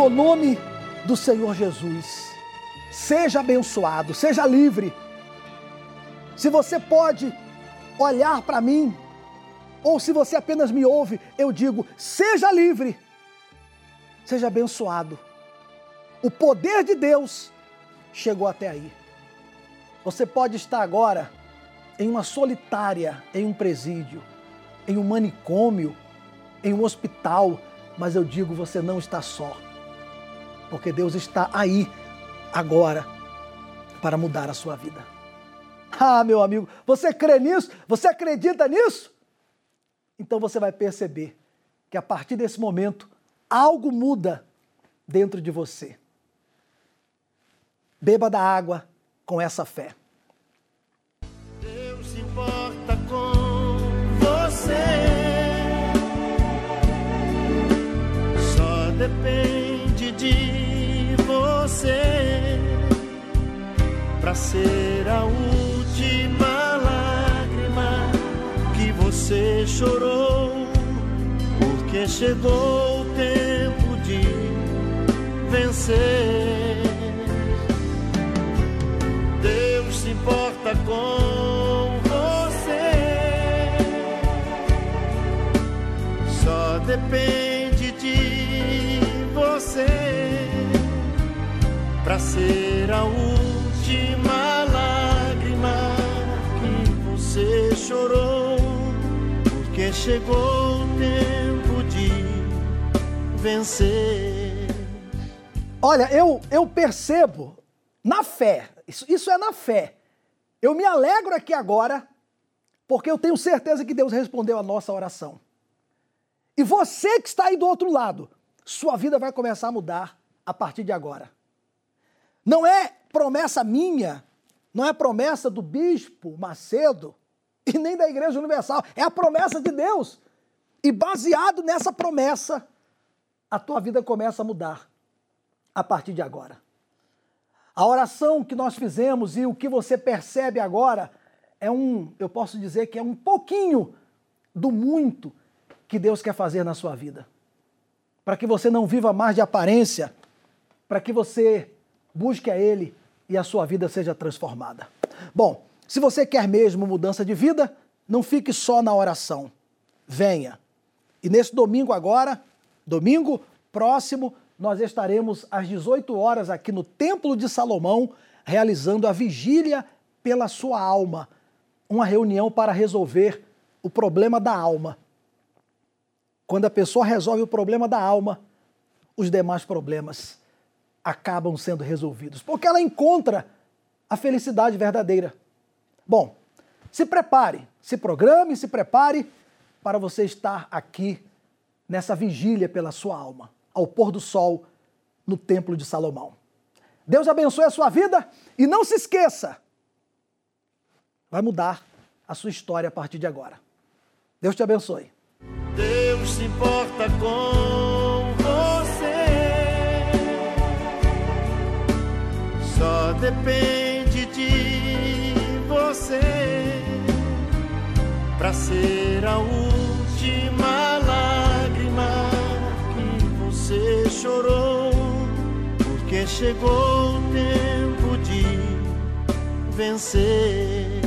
Em o nome do Senhor Jesus, seja abençoado, seja livre. Se você pode olhar para mim, ou se você apenas me ouve, eu digo: seja livre, seja abençoado. O poder de Deus chegou até aí. Você pode estar agora em uma solitária, em um presídio, em um manicômio, em um hospital, mas eu digo: você não está só porque Deus está aí agora para mudar a sua vida. Ah, meu amigo, você crê nisso? Você acredita nisso? Então você vai perceber que a partir desse momento algo muda dentro de você. Beba da água com essa fé. Deus se importa com você. Só depende de você para ser a última lágrima que você chorou, porque chegou o tempo de vencer. Deus se importa com você, só depende para ser a última lágrima que você chorou, porque chegou o tempo de vencer. Olha, eu, eu percebo na fé, isso, isso é na fé. Eu me alegro aqui agora, porque eu tenho certeza que Deus respondeu a nossa oração. E você que está aí do outro lado, sua vida vai começar a mudar a partir de agora. Não é promessa minha, não é promessa do bispo Macedo e nem da Igreja Universal, é a promessa de Deus. E baseado nessa promessa, a tua vida começa a mudar a partir de agora. A oração que nós fizemos e o que você percebe agora é um, eu posso dizer que é um pouquinho do muito que Deus quer fazer na sua vida. Para que você não viva mais de aparência, para que você busque a Ele e a sua vida seja transformada. Bom, se você quer mesmo mudança de vida, não fique só na oração. Venha. E nesse domingo agora, domingo próximo, nós estaremos às 18 horas aqui no Templo de Salomão, realizando a vigília pela sua alma. Uma reunião para resolver o problema da alma. Quando a pessoa resolve o problema da alma, os demais problemas acabam sendo resolvidos, porque ela encontra a felicidade verdadeira. Bom, se prepare, se programe, se prepare para você estar aqui nessa vigília pela sua alma, ao pôr do sol no Templo de Salomão. Deus abençoe a sua vida e não se esqueça, vai mudar a sua história a partir de agora. Deus te abençoe. Deus se importa com depende de você para ser a última lágrima que você chorou, porque chegou o tempo de vencer.